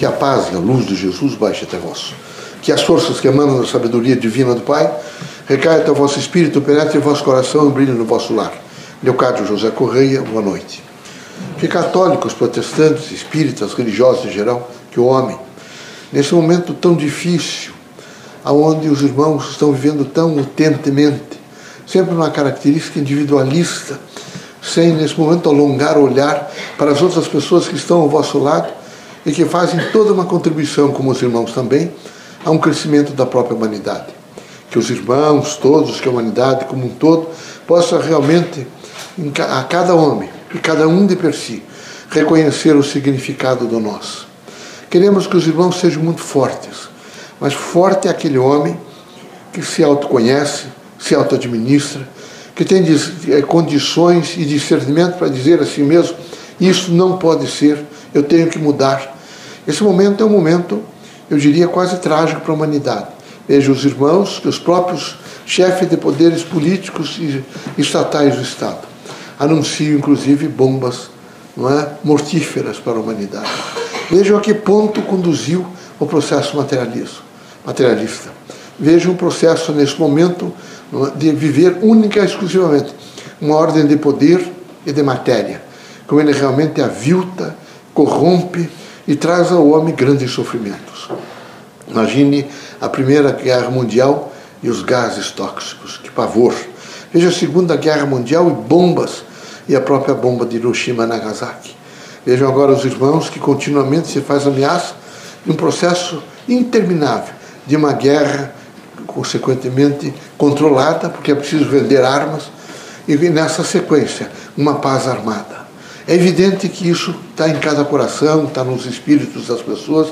Que a paz e a luz de Jesus baixe até vós. Que as forças que emanam da sabedoria divina do Pai recaia até o vosso espírito, penetre em vosso coração e brilhe no vosso lar. Leocádio José Correia, boa noite. Que católicos, protestantes, espíritas, religiosos em geral, que o homem, nesse momento tão difícil, aonde os irmãos estão vivendo tão utentemente, sempre uma característica individualista, sem nesse momento alongar o olhar para as outras pessoas que estão ao vosso lado e que fazem toda uma contribuição, como os irmãos também, a um crescimento da própria humanidade. Que os irmãos, todos, que a humanidade como um todo, possa realmente, a cada homem e cada um de per si, reconhecer o significado do nós. Queremos que os irmãos sejam muito fortes, mas forte é aquele homem que se autoconhece, se auto-administra, que tem eh, condições e discernimento para dizer a si mesmo: isso não pode ser, eu tenho que mudar. Esse momento é um momento, eu diria, quase trágico para a humanidade. Veja os irmãos, os próprios chefes de poderes políticos e estatais do Estado anunciam, inclusive, bombas não é, mortíferas para a humanidade. Vejam a que ponto conduziu o processo materialista. Vejam o processo, nesse momento, é, de viver única e exclusivamente uma ordem de poder e de matéria, como ele realmente avilta, corrompe e traz ao homem grandes sofrimentos. Imagine a Primeira Guerra Mundial e os gases tóxicos, que pavor. Veja a Segunda Guerra Mundial e bombas, e a própria bomba de Hiroshima e Nagasaki. Vejam agora os irmãos que continuamente se faz ameaça de um processo interminável de uma guerra, consequentemente controlada, porque é preciso vender armas, e nessa sequência, uma paz armada. É evidente que isso está em cada coração, está nos espíritos das pessoas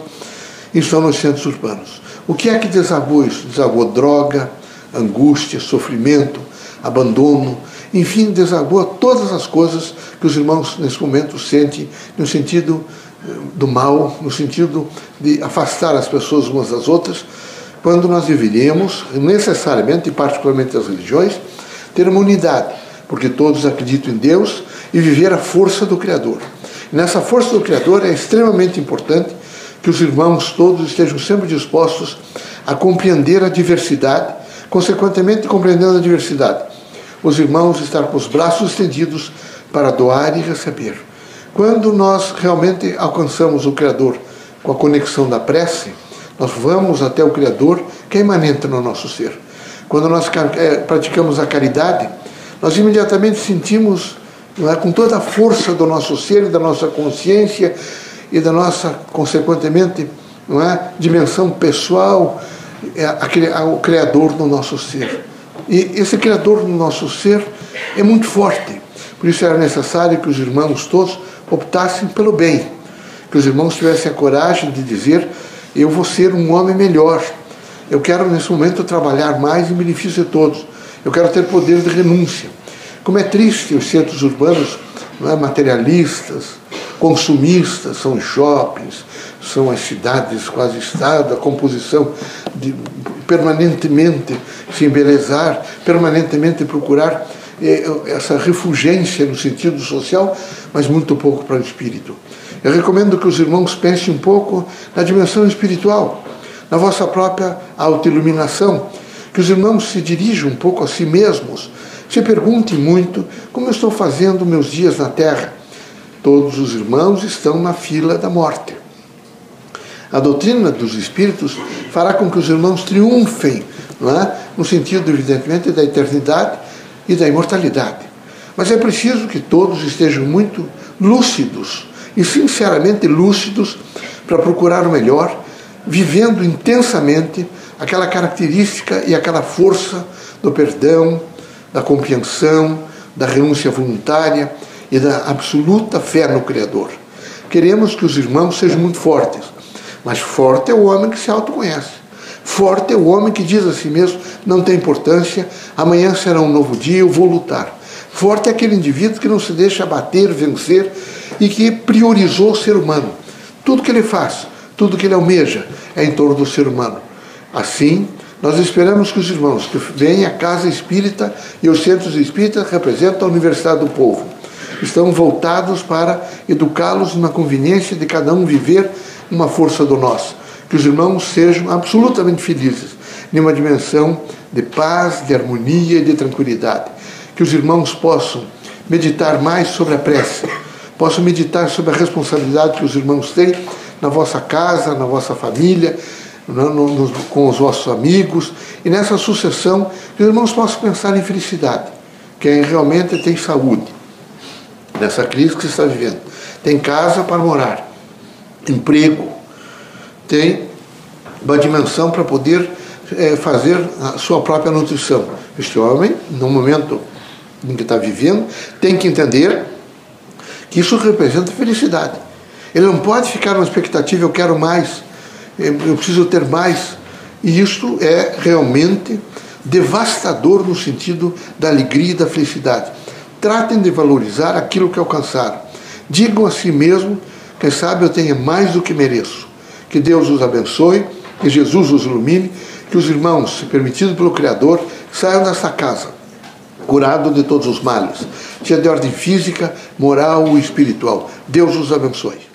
e estão nos centros urbanos. O que é que desabou isso? Desabou droga, angústia, sofrimento, abandono, enfim, desabou todas as coisas que os irmãos nesse momento sentem no sentido eh, do mal, no sentido de afastar as pessoas umas das outras, quando nós deveríamos, necessariamente, e particularmente as religiões, ter uma unidade, porque todos acreditam em Deus e viver a força do Criador. E nessa força do Criador é extremamente importante que os irmãos todos estejam sempre dispostos a compreender a diversidade, consequentemente, compreendendo a diversidade, os irmãos estar com os braços estendidos para doar e receber. Quando nós realmente alcançamos o Criador com a conexão da prece, nós vamos até o Criador que é imanente no nosso ser. Quando nós eh, praticamos a caridade, nós imediatamente sentimos não é, com toda a força do nosso ser da nossa consciência e da nossa, consequentemente, não é, dimensão pessoal, é, o Criador no nosso ser. E esse Criador no nosso ser é muito forte. Por isso era necessário que os irmãos todos optassem pelo bem, que os irmãos tivessem a coragem de dizer: Eu vou ser um homem melhor. Eu quero, nesse momento, trabalhar mais em benefício de todos. Eu quero ter poder de renúncia. Como é triste os centros urbanos é, materialistas, consumistas, são shoppings, são as cidades quase estado, a composição de permanentemente se embelezar, permanentemente procurar eh, essa refugência no sentido social, mas muito pouco para o espírito. Eu recomendo que os irmãos pensem um pouco na dimensão espiritual, na vossa própria autoiluminação, que os irmãos se dirijam um pouco a si mesmos, se pergunte muito como eu estou fazendo meus dias na terra. Todos os irmãos estão na fila da morte. A doutrina dos espíritos fará com que os irmãos triunfem, é? no sentido, evidentemente, da eternidade e da imortalidade. Mas é preciso que todos estejam muito lúcidos e sinceramente lúcidos para procurar o melhor, vivendo intensamente aquela característica e aquela força do perdão, da compreensão, da renúncia voluntária e da absoluta fé no Criador. Queremos que os irmãos sejam muito fortes, mas forte é o homem que se autoconhece. Forte é o homem que diz a si mesmo: não tem importância, amanhã será um novo dia, eu vou lutar. Forte é aquele indivíduo que não se deixa abater, vencer e que priorizou o ser humano. Tudo que ele faz, tudo que ele almeja é em torno do ser humano. Assim, nós esperamos que os irmãos que vêm à casa espírita e os centros espíritas representam a Universidade do Povo. Estão voltados para educá-los na conveniência de cada um viver uma força do nós. Que os irmãos sejam absolutamente felizes, numa dimensão de paz, de harmonia e de tranquilidade. Que os irmãos possam meditar mais sobre a prece, possam meditar sobre a responsabilidade que os irmãos têm na vossa casa, na vossa família, com os vossos amigos, e nessa sucessão, que os irmãos possam pensar em felicidade, quem realmente tem saúde, nessa crise que se está vivendo, tem casa para morar, emprego, tem uma dimensão para poder é, fazer a sua própria nutrição. Este homem, no momento em que está vivendo, tem que entender que isso representa felicidade. Ele não pode ficar numa expectativa, eu quero mais, eu preciso ter mais. E isto é realmente devastador no sentido da alegria e da felicidade. Tratem de valorizar aquilo que alcançaram. Digam a si mesmo, quem sabe eu tenha mais do que mereço. Que Deus os abençoe, que Jesus os ilumine, que os irmãos, se permitido pelo Criador, saiam desta casa curados de todos os males, seja de ordem física, moral ou espiritual. Deus os abençoe.